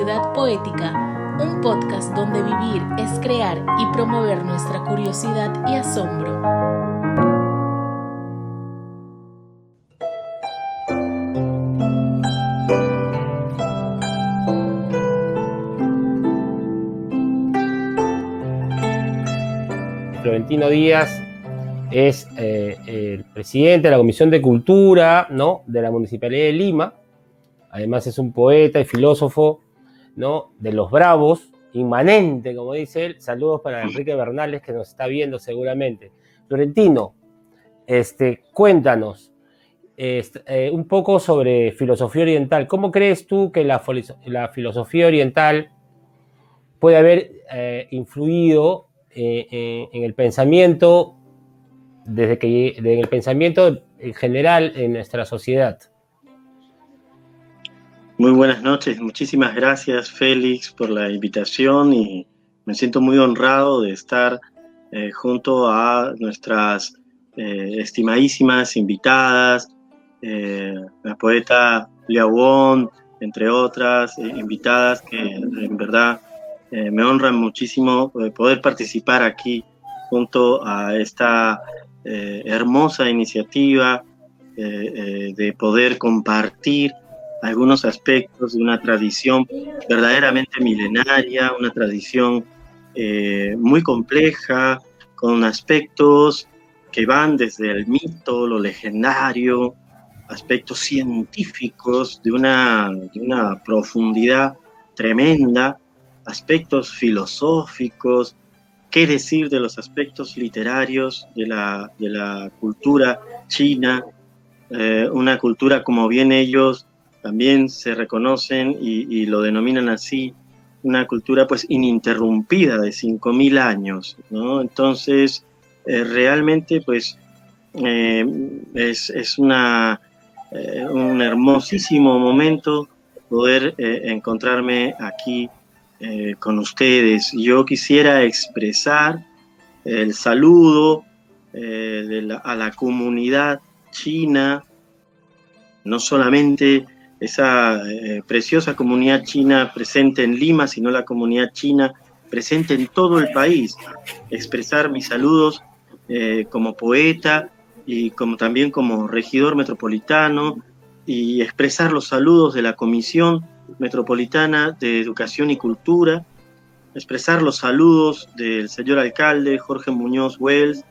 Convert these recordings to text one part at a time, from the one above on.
Poética, un podcast donde vivir es crear y promover nuestra curiosidad y asombro. Florentino Díaz es eh, el presidente de la Comisión de Cultura ¿no? de la Municipalidad de Lima. Además es un poeta y filósofo ¿no? de los bravos, inmanente, como dice él. Saludos para Enrique Bernales, que nos está viendo seguramente. Florentino, este, cuéntanos este, eh, un poco sobre filosofía oriental. ¿Cómo crees tú que la, la filosofía oriental puede haber eh, influido en el pensamiento desde que en el pensamiento en general en nuestra sociedad. Muy buenas noches, muchísimas gracias Félix por la invitación y me siento muy honrado de estar eh, junto a nuestras eh, estimadísimas invitadas, eh, la poeta Liao entre otras invitadas que en verdad me honran muchísimo poder participar aquí junto a esta hermosa iniciativa de poder compartir algunos aspectos de una tradición verdaderamente milenaria, una tradición muy compleja, con aspectos que van desde el mito, lo legendario, aspectos científicos de una, una profundidad tremenda, aspectos filosóficos, qué decir de los aspectos literarios de la, de la cultura china, eh, una cultura como bien ellos también se reconocen y, lo denominan así, una cultura pues ininterrumpida de 5.000 años, ¿no? Entonces, eh, realmente pues eh, es, es una, un hermosísimo momento poder encontrarme aquí eh, con ustedes. Yo quisiera expresar el saludo eh, a la comunidad china, no solamente esa eh, preciosa comunidad china presente en Lima, sino la comunidad china presente en todo el país. Expresar mis saludos como poeta y como también como regidor metropolitano y expresar los saludos de la Comisión Metropolitana de Educación y Cultura, expresar los saludos del señor alcalde Jorge Muñoz Wells,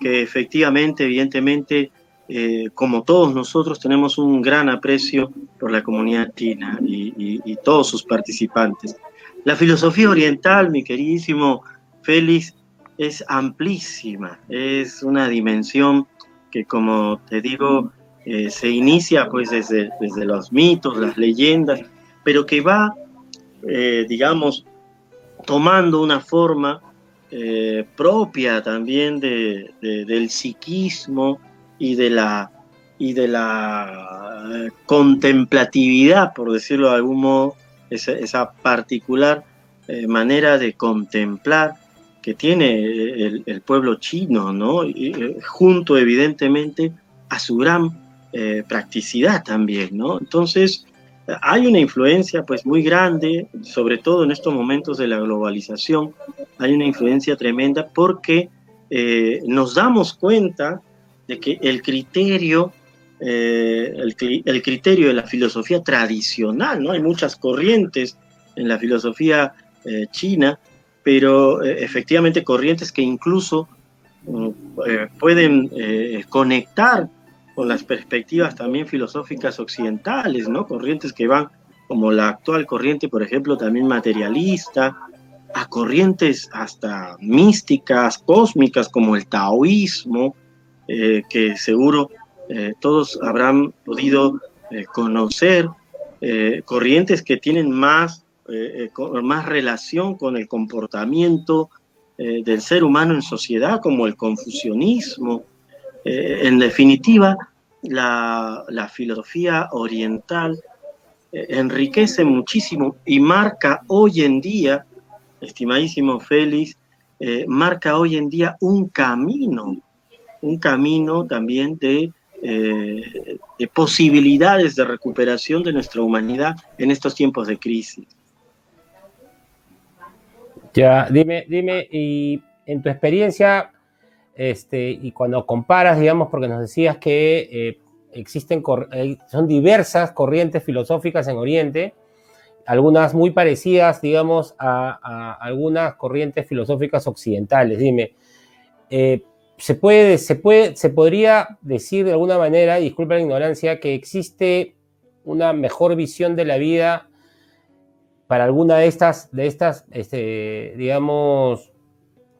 que efectivamente, evidentemente, eh, como todos nosotros, tenemos un gran aprecio por la comunidad china y, y, todos sus participantes. La filosofía oriental, mi queridísimo Félix, es amplísima, es una dimensión que, como te digo, eh, se inicia pues desde, desde los mitos, las leyendas, pero que va, eh, digamos, tomando una forma eh, propia también del psiquismo y de la, y de la contemplatividad, por decirlo de algún modo, esa, particular manera de contemplar que tiene el, pueblo chino, ¿no? junto evidentemente a su gran eh, practicidad también, ¿no? Entonces, hay una influencia pues muy grande, sobre todo en estos momentos de la globalización, hay una influencia tremenda porque eh, nos damos cuenta de que el criterio, eh, el, criterio de la filosofía tradicional, ¿no? Hay muchas corrientes en la filosofía china, pero efectivamente corrientes que incluso mm, pueden conectar con las perspectivas también filosóficas occidentales, ¿no? Corrientes que van, como la actual corriente, por ejemplo, también materialista, a corrientes hasta místicas, cósmicas, como el taoísmo, eh, que seguro eh, todos habrán podido eh, conocer, corrientes que tienen más, más relación con el comportamiento del ser humano en sociedad, como el confucianismo, en definitiva, la, filosofía oriental enriquece muchísimo y marca hoy en día, estimadísimo Félix, marca hoy en día un camino, un camino también de, de posibilidades de recuperación de nuestra humanidad en estos tiempos de crisis. Ya, dime, dime, y en tu experiencia, este, y cuando comparas, digamos, porque nos decías que eh, existen, son diversas corrientes filosóficas en Oriente, algunas muy parecidas, digamos, a, algunas corrientes filosóficas occidentales. Dime, eh, ¿se, puede, se, puede, ¿se podría decir de alguna manera, disculpa la ignorancia, que existe una mejor visión de la vida para alguna de estas, de estas este, digamos,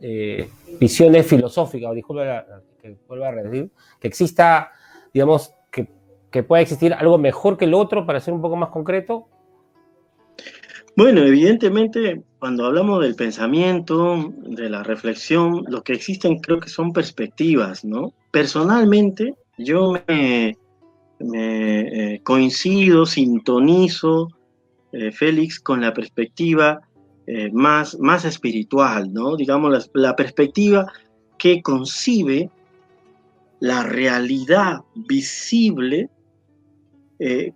eh, visiones filosóficas, disculpa que vuelva a decir, que exista, digamos, que, que pueda existir algo mejor que el otro, para ser un poco más concreto? Bueno, evidentemente, cuando hablamos del pensamiento, de la reflexión, lo que existen creo que son perspectivas, ¿no? Personalmente, yo me, eh, coincido, sintonizo, eh, Félix, con la perspectiva eh, más, más espiritual, ¿no? Digamos, la, perspectiva que concibe la realidad visible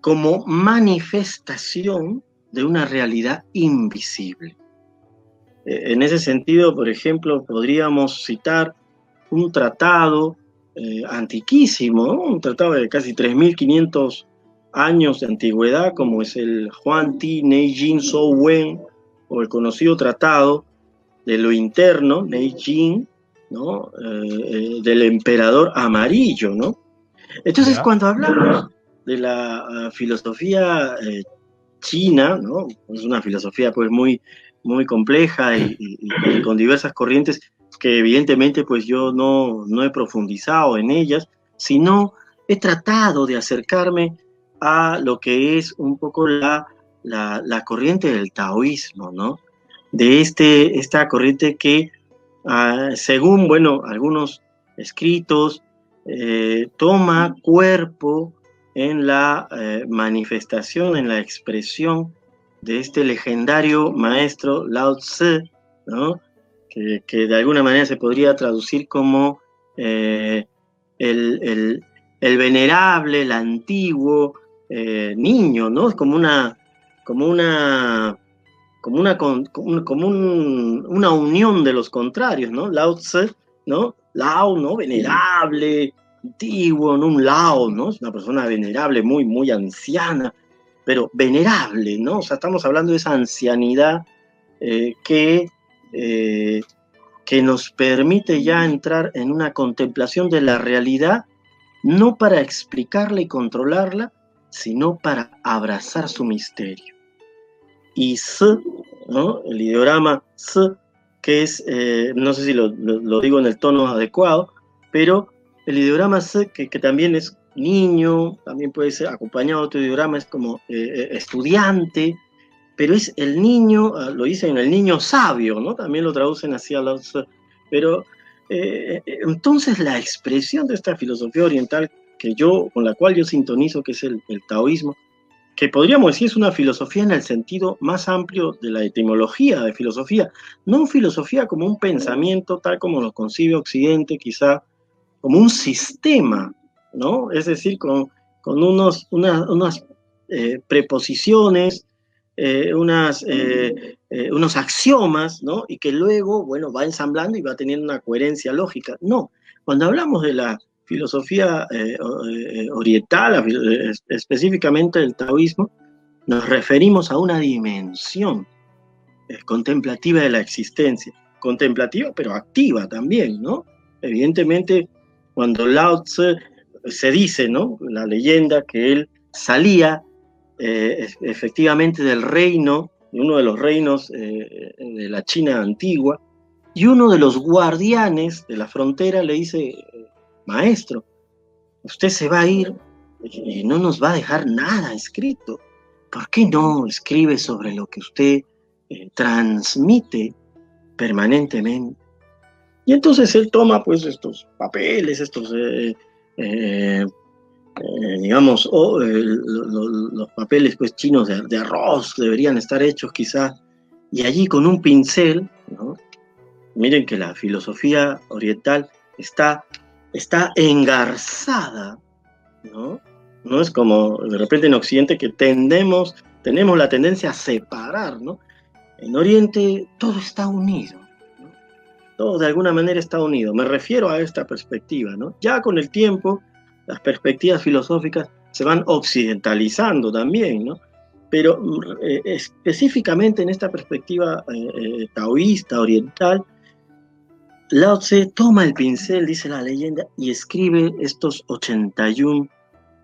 como manifestación de una realidad invisible. en ese sentido, por ejemplo, podríamos citar un tratado eh, antiquísimo, un tratado de casi 3.500 años de antigüedad, como es el Juan Ti Neijin So Wen, o el conocido tratado de lo interno, Neijin, ¿no? Eh, eh, del emperador amarillo. ¿no? Entonces, cuando hablamos de la ah, filosofía china, ¿no? es una filosofía pues muy, muy compleja y con diversas corrientes, que evidentemente pues yo no, no he profundizado en ellas, sino he tratado de acercarme a lo que es un poco la, la, corriente del taoísmo, ¿no? De este, esta corriente que, ah, según, bueno, algunos escritos, eh, toma cuerpo en la eh, manifestación, en la expresión de este legendario maestro Lao Tse, que, de alguna manera se podría traducir como eh, el, venerable, el antiguo eh, niño, ¿no? Como una, como una, como una, como una unión de los contrarios, ¿no? Lao Tse, ¿no? Lao, ¿no? Venerable, antiguo, ¿no? Un Lao, ¿no? Es una persona venerable, muy, muy anciana, pero venerable, ¿no? O sea, estamos hablando de esa ancianidad eh, que eh, que nos permite ya entrar en una contemplación de la realidad, no para explicarla y controlarla, sino para abrazar su misterio. Y S, el ideograma S, que es, eh, no sé si lo, digo en el tono adecuado, pero el ideograma S, que, también es niño, también puede ser acompañado de otro ideograma, es como eh, estudiante, pero es el niño, ah, lo dicen el niño sabio, ¿no? También lo traducen así a los... Pero eh, eh, entonces la expresión de esta filosofía oriental que yo, con la cual yo sintonizo, que es el, taoísmo, que podríamos decir es una filosofía en el sentido más amplio de la etimología de filosofía, no filosofía como un pensamiento tal como lo concibe Occidente, quizá como un sistema, ¿no? Es decir, con, con unos, unas eh, preposiciones, eh, unas, eh, unos axiomas, ¿no? Y que luego, bueno, va ensamblando y va teniendo una coherencia lógica. No, cuando hablamos de la filosofía oriental, específicamente del taoísmo, nos referimos a una dimensión contemplativa de la existencia, contemplativa pero activa también, ¿no? Evidentemente, cuando Lao Tse se dice, ¿no? La leyenda que él salía eh, efectivamente del reino, uno de los reinos eh, de la China antigua, y uno de los guardianes de la frontera le dice, maestro, usted se va a ir y no nos va a dejar nada escrito. ¿Por qué no escribe sobre lo que usted eh, transmite permanentemente? Y entonces él toma pues estos papeles, estos eh, digamos, o los papeles pues, chinos de, arroz deberían estar hechos quizás, y allí con un pincel, miren que la filosofía oriental está, está engarzada, ¿no? no es como de repente en Occidente que tendemos, tenemos la tendencia a separar, ¿no? En Oriente todo está unido. Todo de alguna manera está unido. Me refiero a esta perspectiva. ¿no? Ya con el tiempo, las perspectivas filosóficas se van occidentalizando también, ¿no? Pero eh, específicamente en esta perspectiva eh, eh, taoísta, oriental, Lao Tse toma el pincel, dice la leyenda, y escribe estos 81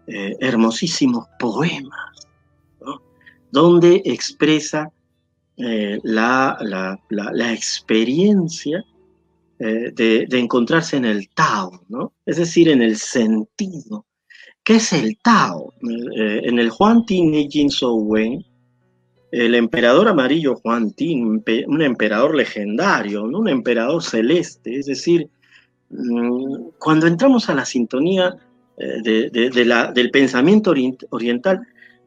hermosísimos poemas, donde expresa la, la, experiencia de, de, encontrarse en el Tao, ¿no? es decir, en el sentido ¿Qué es el Tao? Eh, en el Huang Ti Jin Wen, el emperador amarillo Huang Ti, un emperador legendario, un emperador celeste, es decir, mm, cuando entramos a la sintonía eh, del pensamiento oriental,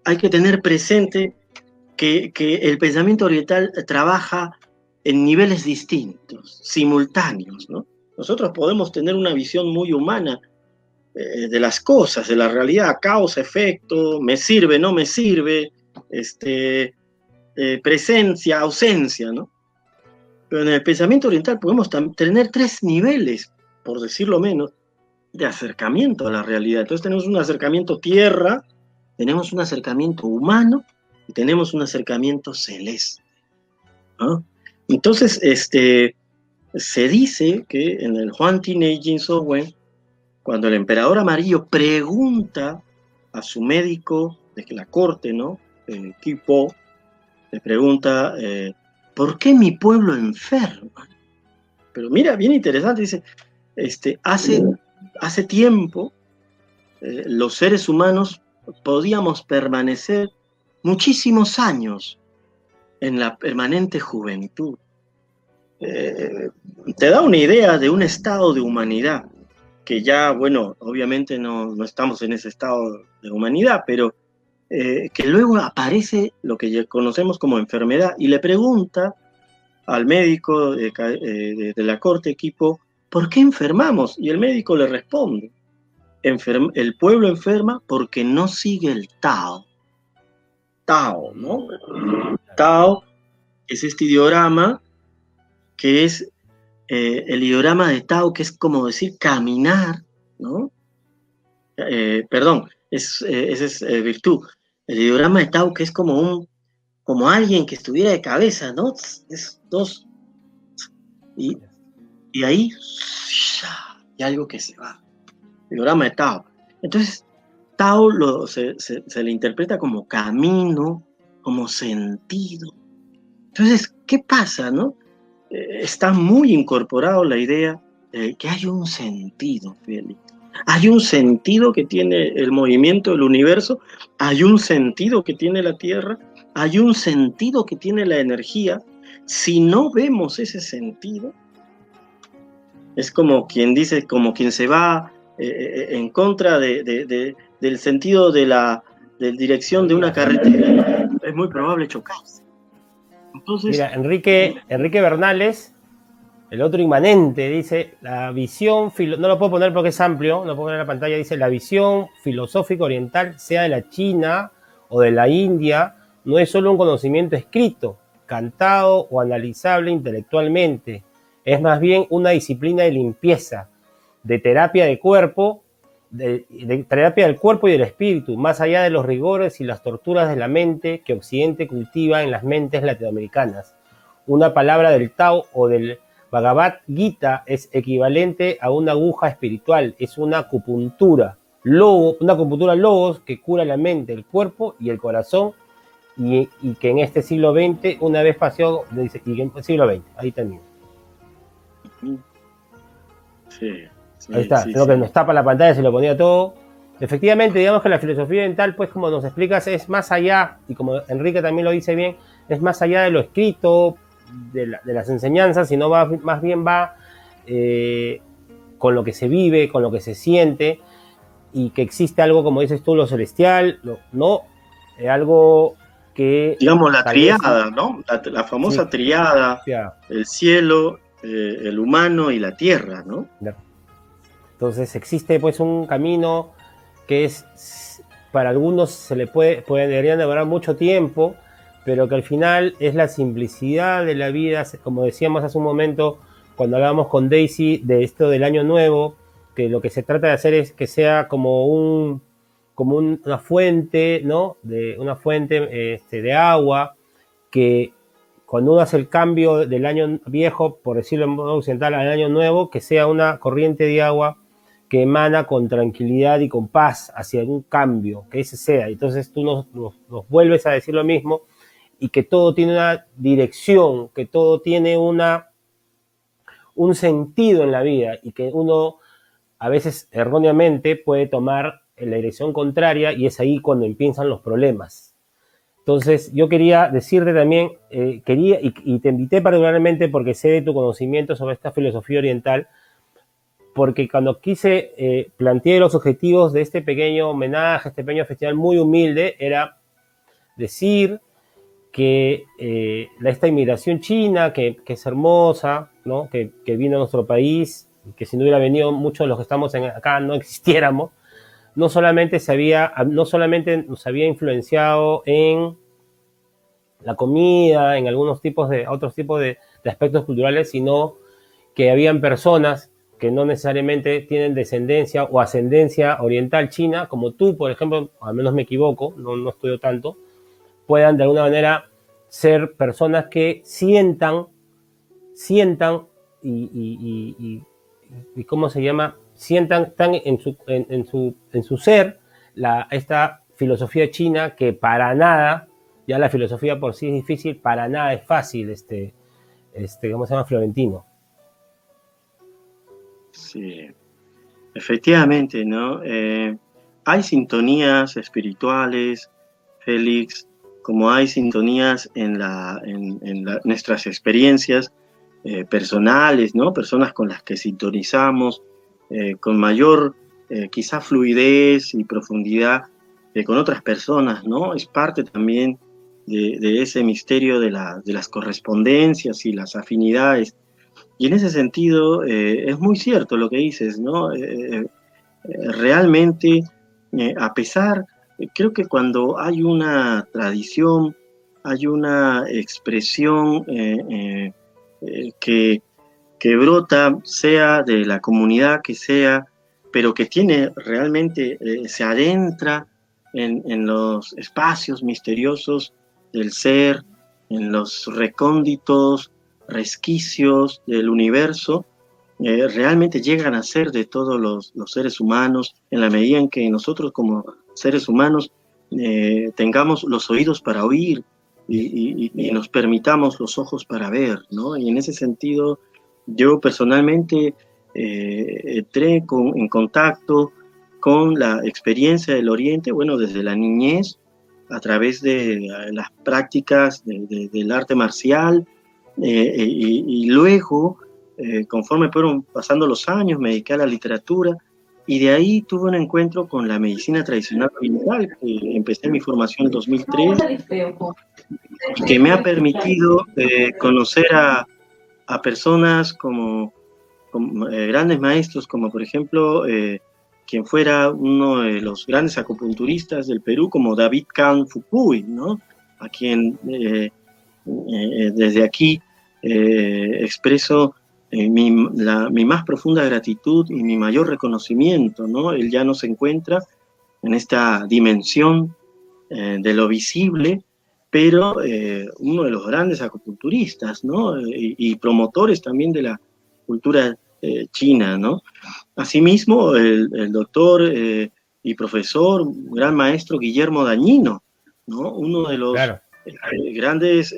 hay que tener presente que el pensamiento oriental trabaja en niveles distintos, simultáneos. ¿no? Nosotros podemos tener una visión muy humana eh, de las cosas, de la realidad, causa, efecto, me sirve, no me sirve, este, eh, presencia, ausencia, ¿no? Pero en el pensamiento oriental podemos tener tres niveles, por decirlo menos, de acercamiento a la realidad. Entonces tenemos un acercamiento tierra, tenemos un acercamiento humano y tenemos un acercamiento celeste. Entonces, este, se dice que en el Juan Jin Sowen cuando el emperador amarillo pregunta a su médico de la corte, ¿no? El equipo, le pregunta, eh, ¿por qué mi pueblo enferma? Pero mira, bien interesante, dice, este, hace, hace tiempo eh, los seres humanos podíamos permanecer muchísimos años en la permanente juventud. Eh, te da una idea de un estado de humanidad que ya, bueno, obviamente no, no estamos en ese estado de humanidad, pero eh, que luego aparece lo que ya conocemos como enfermedad y le pregunta al médico de, eh, la corte equipo, ¿por qué enfermamos? Y el médico le responde, el pueblo enferma porque no sigue el Tao. Tao, ¿no? Tao es este ideograma que es eh, el ideograma de Tao, que es como decir caminar, ¿no? Eh, perdón, es, eh, esa es virtud. El ideograma de Tao, que es como un, como alguien que estuviera de cabeza, ¿no? Es dos. Y, ahí, y algo que se va. Ideograma de Tao. Entonces, Tao se, se le interpreta como camino, como sentido. Entonces, ¿qué pasa, no? Eh, está muy incorporado la idea de que hay un sentido, Félix. Hay un sentido que tiene el movimiento del universo, hay un sentido que tiene la Tierra, hay un sentido que tiene la energía. Si no vemos ese sentido, es como quien dice, como quien se va eh, eh, en contra del sentido de la dirección de una carretera, muy probable chocarse. Mira, Enrique, Enrique Bernales, el otro inmanente, dice, la visión, no lo puedo poner porque es amplio, no lo puedo poner en la pantalla, dice, la visión filosófica oriental, sea de la China o de la India, no es solo un conocimiento escrito, cantado o analizable intelectualmente, es más bien una disciplina de limpieza, de terapia de cuerpo de, terapia del cuerpo y del espíritu, más allá de los rigores y las torturas de la mente que Occidente cultiva en las mentes latinoamericanas. Una palabra del Tao o del Bhagavad Gita es equivalente a una aguja espiritual, es una acupuntura, logo, una acupuntura logos que cura la mente, el cuerpo y el corazón y, que en este siglo XX, una vez pasó, dice, y en el siglo XX, ahí también. Sí. Ahí está, creo que nos tapa la pantalla, se lo ponía todo. Efectivamente, digamos que la filosofía oriental, pues como nos explicas, es más allá, y como Enrique también lo dice bien, es más allá de lo escrito, de, las enseñanzas, sino va, más bien va eh, con lo que se vive, con lo que se siente, y que existe algo, como dices tú, lo celestial, no, algo que... Digamos la triada, ¿no? La, famosa triada, el cielo, eh, el humano y la tierra, ¿no? Entonces existe pues un camino que es, para algunos se le puede, deberían demorar mucho tiempo, pero que al final es la simplicidad de la vida, como decíamos hace un momento cuando hablábamos con Daisy de esto del año nuevo, que lo que se trata de hacer es que sea como un como una fuente, ¿no? De una fuente este, de agua que cuando uno hace el cambio del año viejo, por decirlo en modo occidental, al año nuevo, que sea una corriente de agua que emana con tranquilidad y con paz hacia un cambio, que ese sea. Entonces tú nos, nos vuelves a decir lo mismo y que todo tiene una dirección, que todo tiene una, un sentido en la vida y que uno a veces erróneamente puede tomar la dirección contraria y es ahí cuando empiezan los problemas. Entonces, yo quería decirte también, eh, quería, y, te invité particularmente porque sé de tu conocimiento sobre esta filosofía oriental, porque cuando quise eh, plantear los objetivos de este pequeño homenaje, este pequeño festival muy humilde, era decir que eh, esta inmigración china, que, es hermosa, ¿no? que, vino a nuestro país, que si no hubiera venido muchos de los que estamos acá no existiéramos, no solamente, se había, no solamente nos había influenciado en la comida, en algunos tipos de, otros tipos de, de aspectos culturales, sino que habían personas que no necesariamente tienen descendencia o ascendencia oriental china, como tú, por ejemplo, al menos me equivoco, no, no estudio tanto, puedan de alguna manera ser personas que sientan, sientan y, ¿cómo se llama? Sientan tan en su, en, su, en su ser la, esta filosofía china que para nada, ya la filosofía por sí es difícil, para nada es fácil, este, este ¿cómo se llama? Florentino. Sí, efectivamente, ¿no? Eh, hay sintonías espirituales, Félix, como hay sintonías en, la, en, nuestras experiencias eh, personales, ¿no? Personas con las que sintonizamos eh, con mayor quizá fluidez y profundidad con otras personas, ¿no? Es parte también de, ese misterio de, de, las correspondencias y las afinidades. Y en ese sentido es muy cierto lo que dices, ¿no? realmente, a pesar creo que cuando hay una tradición, hay una expresión eh, eh, eh, que, que, brota, sea de la comunidad que sea, pero que tiene realmente, se adentra en, en, los espacios misteriosos del ser, en los recónditos resquicios del universo, realmente llegan a ser de todos los, los seres humanos en la medida en que nosotros como seres humanos eh, tengamos los oídos para oír y, nos permitamos los ojos para ver, ¿no? Y en ese sentido, yo personalmente eh, entré en contacto con la experiencia del Oriente, bueno, desde la niñez, a través de las prácticas del arte marcial, eh, y, luego, conforme fueron pasando los años, me dediqué a la literatura, y de ahí tuve un encuentro con la medicina tradicional oriental, que empecé mi formación en 2003, que me ha permitido eh, conocer a, a, personas como, eh, grandes maestros, como por ejemplo eh, quien fuera uno de los grandes acupunturistas del Perú, como David Khan Fukui, ¿no? a quien desde aquí expreso eh, mi, más profunda gratitud y mi mayor reconocimiento, ¿no? Él ya no se encuentra en esta dimensión eh, de lo visible, pero eh, uno de los grandes acupunturistas, ¿no? Y, promotores también de la cultura china, ¿no? Asimismo, el, el doctor y profesor, gran maestro Guillermo Dañino, ¿no? Uno de los grandes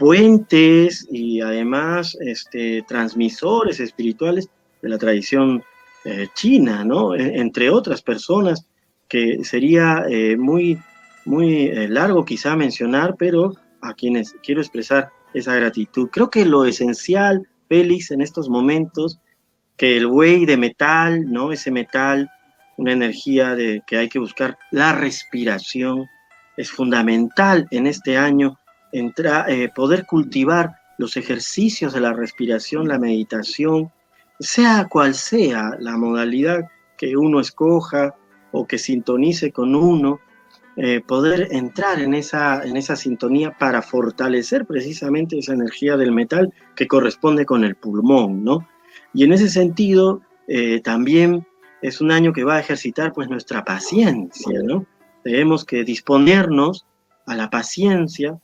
puentes y además este, transmisores espirituales de la tradición eh, china, ¿no? E, entre otras personas que sería eh, muy, muy eh, largo quizá mencionar, pero a quienes quiero expresar esa gratitud. Creo que lo esencial, Félix, en estos momentos, que el buey de metal, ¿no? Ese metal, una energía de que hay que buscar, la respiración, es fundamental en este año eh, poder cultivar los ejercicios de la respiración, la meditación, sea cual sea la modalidad que uno escoja o que sintonice con uno, eh, poder entrar en esa, en esa sintonía para fortalecer precisamente esa energía del metal que corresponde con el pulmón, ¿no? Y en ese sentido, eh, también es un año que va a ejercitar pues nuestra paciencia, ¿no? Tenemos que disponernos a la paciencia,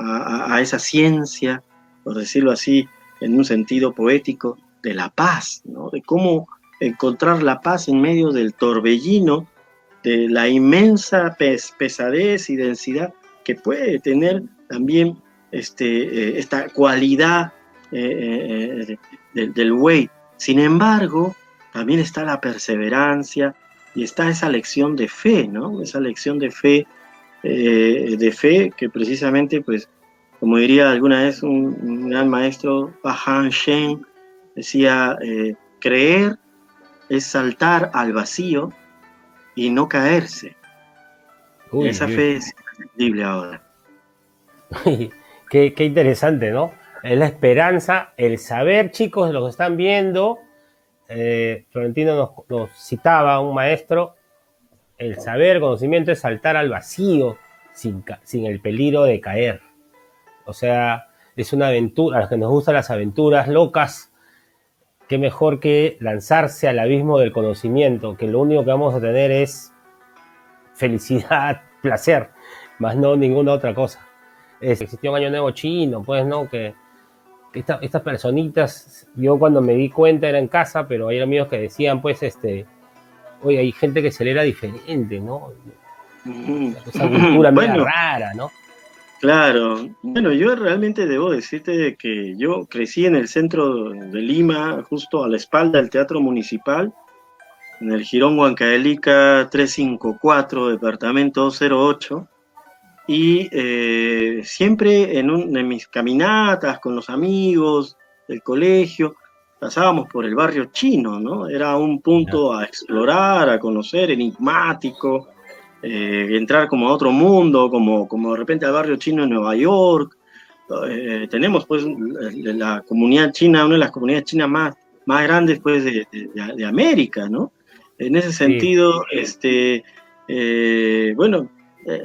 a, esa ciencia, por decirlo así, en un sentido poético, de la paz, ¿no? De cómo encontrar la paz en medio del torbellino, de la inmensa pesadez y densidad que puede tener también este, eh, esta cualidad eh, eh, del weight. Sin embargo, también está la perseverancia y está esa lección de fe, ¿no? Esa lección de fe, de fe que precisamente, pues, como diría alguna vez un, gran maestro, Han Shen, decía, creer es saltar al vacío y no caerse. Esa fe es imprescindible ahora. qué, interesante, ¿no? Es la esperanza, el saber, chicos, de los que están viendo. Eh, Florentino nos, citaba un maestro, el saber, conocimiento es saltar al vacío sin, sin el peligro de caer. O sea, es una aventura, a los que nos gustan las aventuras locas, qué mejor que lanzarse al abismo del conocimiento, que lo único que vamos a tener es felicidad, placer, más no ninguna otra cosa. existió un año nuevo chino, pues, ¿no? Que, estas personitas, yo cuando me di cuenta era en casa, pero hay amigos que decían, pues, este, oye, hay gente que se le era diferente, ¿no? Esa cultura medio rara, ¿no? Claro, bueno, yo realmente debo decirte que yo crecí en el centro de Lima, justo a la espalda del Teatro Municipal, en el Girón Huancaelica 354, departamento 08, y eh, siempre en, en mis caminatas con los amigos del colegio, pasábamos por el barrio chino, ¿no? Era un punto a explorar, a conocer, enigmático, eh, entrar como a otro mundo, como, como de repente al barrio chino en Nueva York. Eh, tenemos pues la comunidad china, una de las comunidades chinas más, más grandes pues de, de, América, ¿no? En ese sentido, este, eh, bueno,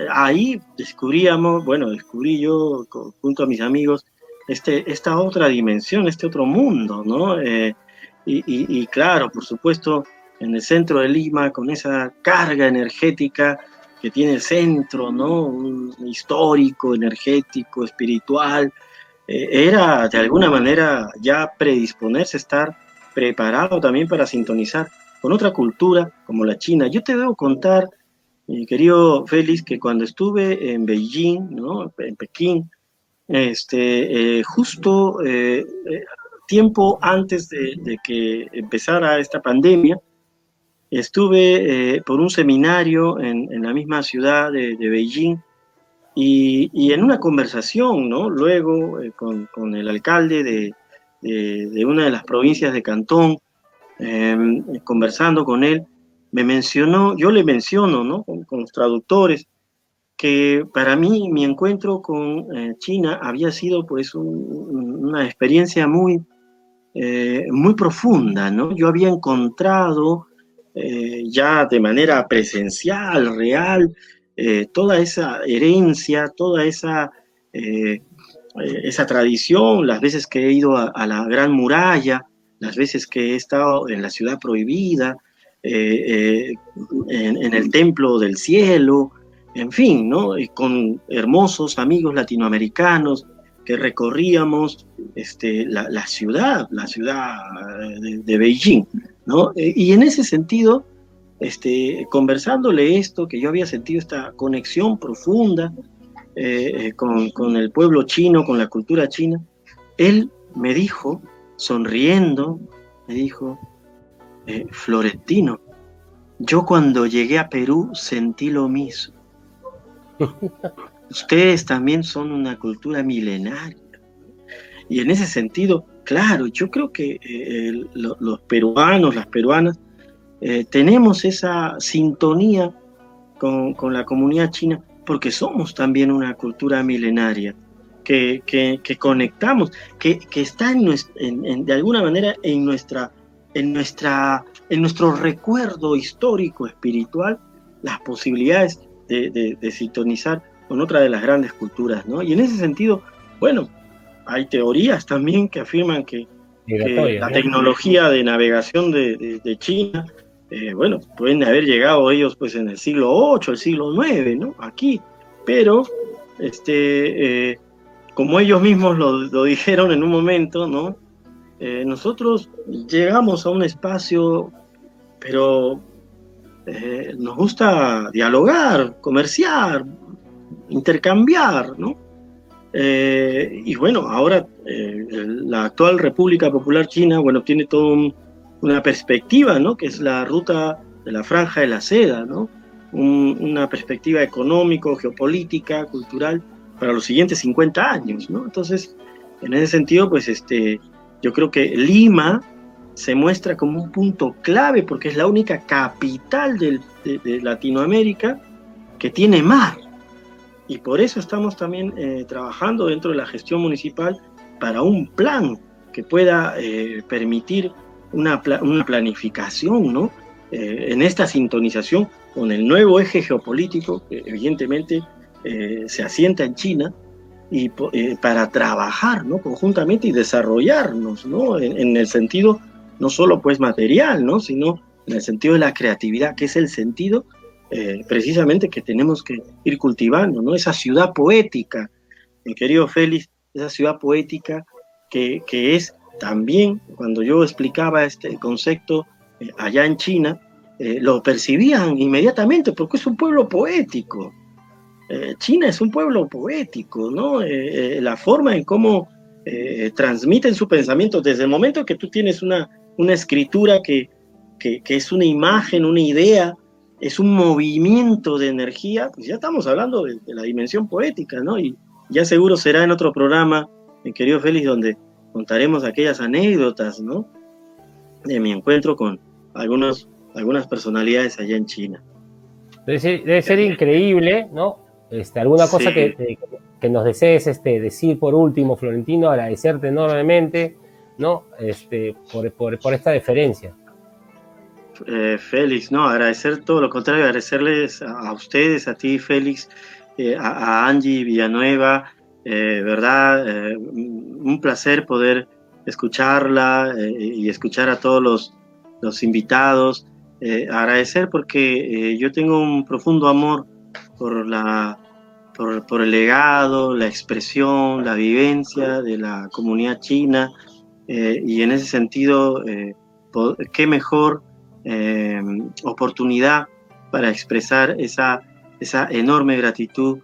ahí descubríamos, bueno, descubrí yo junto a mis amigos este, esta otra dimensión, este otro mundo, ¿no? y, y, claro, por supuesto, en el centro de Lima, con esa carga energética que tiene el centro, ¿no? histórico, energético, espiritual. Eh, era de alguna manera ya predisponerse, estar preparado también para sintonizar con otra cultura como la China. Yo te debo contar, mi querido Félix, que cuando estuve en Beijing, ¿no? en Pekín, este, eh, justo eh, tiempo antes de, que empezara esta pandemia, Estuve eh, por un seminario en, la misma ciudad de, Beijing y, en una conversación, ¿no? Luego eh, con, el alcalde de, una de las provincias de Cantón, em, conversando con él, me mencionó, yo le menciono, ¿no? Con, los traductores, para mí mi encuentro con eh, China había sido pues una experiencia muy, muy profunda, ¿no? Yo había encontrado eh, ya de manera presencial, real, eh, toda esa herencia, toda esa, eh, esa tradición, las veces que he ido a, la Gran Muralla, las veces que he estado en la ciudad prohibida, en, el Templo del Cielo, en fin, ¿no? con hermosos amigos latinoamericanos que recorríamos este, la, ciudad, la ciudad de Beijing. Eh, y en ese sentido, este, conversándole esto, que yo había sentido esta conexión profunda eh, eh, con, el pueblo chino, con la cultura china, él me dijo, sonriendo, me dijo, Florentino, yo cuando llegué a Perú sentí lo mismo. Ustedes también son una cultura milenaria. Y en ese sentido, Claro, yo creo que eh, los peruanos, las peruanas, eh, tenemos esa sintonía con, la comunidad china porque somos también una cultura milenaria, que, conectamos, que, está en, de alguna manera en, nuestra, en, nuestra, en nuestro recuerdo histórico, espiritual, las posibilidades de, sintonizar con otra de las grandes culturas, ¿no? Y en ese sentido, bueno, hay teorías también que afirman que, la tecnología de navegación de, China, eh, bueno, pueden haber llegado ellos pues en el siglo 8, el siglo 9, ¿no? Aquí, pero este, eh, como ellos mismos lo, dijeron en un momento, ¿no? Eh, nosotros llegamos a un espacio, pero eh, nos gusta dialogar, comerciar, intercambiar, ¿no? y bueno, ahora la actual República Popular China, bueno, tiene toda una perspectiva, ¿no? Que es la ruta de la franja de la seda, ¿no? una perspectiva económico, geopolítica, cultural para los siguientes 50 años, ¿no? Entonces, en ese sentido, pues este, yo creo que Lima se muestra como un punto clave porque es la única capital de, Latinoamérica que tiene mar. Y por eso estamos también eh, trabajando dentro de la gestión municipal para un plan que pueda eh, permitir una, una, planificación, ¿no? Eh, en esta sintonización con el nuevo eje geopolítico, que evidentemente eh, se asienta en China, y eh, para trabajar ¿no? conjuntamente y desarrollarnos ¿no? En, el sentido no solo pues material, ¿no? sino en el sentido de la creatividad, que es el sentido precisamente que tenemos que ir cultivando, ¿no? esa ciudad poética, mi querido Félix, esa ciudad poética que, que es también, cuando yo explicaba este concepto allá en China, eh, lo percibían inmediatamente porque es un pueblo poético. Eh, China es un pueblo poético, ¿no? Eh, la forma en cómo transmiten su pensamiento, desde el momento que tú tienes una, una escritura que, que, es una imagen, una idea, es un movimiento de energía, pues ya estamos hablando de, de, la dimensión poética, ¿no? Y ya seguro será en otro programa, mi querido Félix, donde contaremos aquellas anécdotas, ¿no? De mi encuentro con algunos algunas personalidades allá en China. Debe ser, increíble, ¿no? Este, alguna cosa que, que, nos desees este, decir por último, Florentino, agradecerte enormemente, ¿no? Este, por, por, esta deferencia. Eh, Félix, no, agradecer todo lo contrario, agradecerles a, ustedes, a ti, Félix, eh, a, Angie Villanueva, eh, ¿verdad? un placer poder escucharla y escuchar a todos los, los invitados. Eh, agradecer porque eh, yo tengo un profundo amor por, la, por, el legado, la expresión, la vivencia de la comunidad china eh, y en ese sentido, qué mejor oportunidad para expresar esa, esa enorme gratitud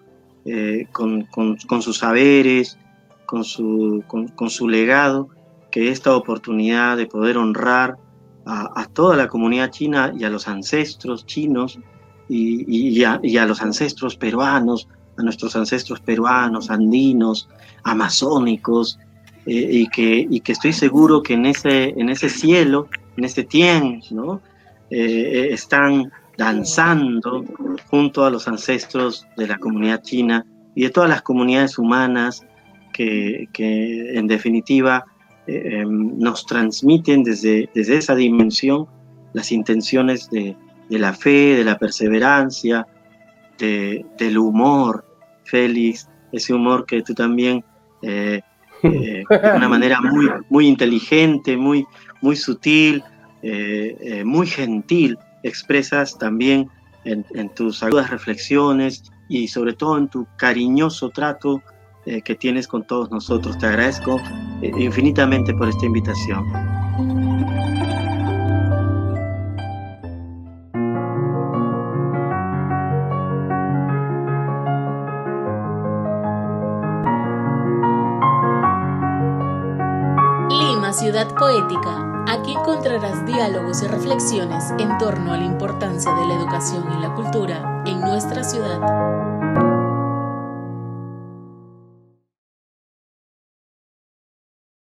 con, con, sus saberes, con su, con su legado, que esta oportunidad de poder honrar a, toda la comunidad china y a los ancestros chinos y, a, los ancestros peruanos, a nuestros ancestros peruanos, andinos, amazónicos, eh, y, que, y que estoy seguro que en ese, en ese cielo, en ese tien, ¿no? Eh, están danzando junto a los ancestros de la comunidad china y de todas las comunidades humanas que, que en definitiva eh, em, nos transmiten desde, desde esa dimensión las intenciones de, la fe, de la perseverancia, del humor, Félix, ese humor que tú también, eh, eh, de una manera muy, muy inteligente, muy, muy sutil, muy gentil, expresas también en, en tus agudas reflexiones y sobre todo en tu cariñoso trato eh, que tienes con todos nosotros. Te agradezco eh, infinitamente por esta invitación. Poética. Aquí encontrarás diálogos y reflexiones en torno a la importancia de la educación y la cultura en nuestra ciudad.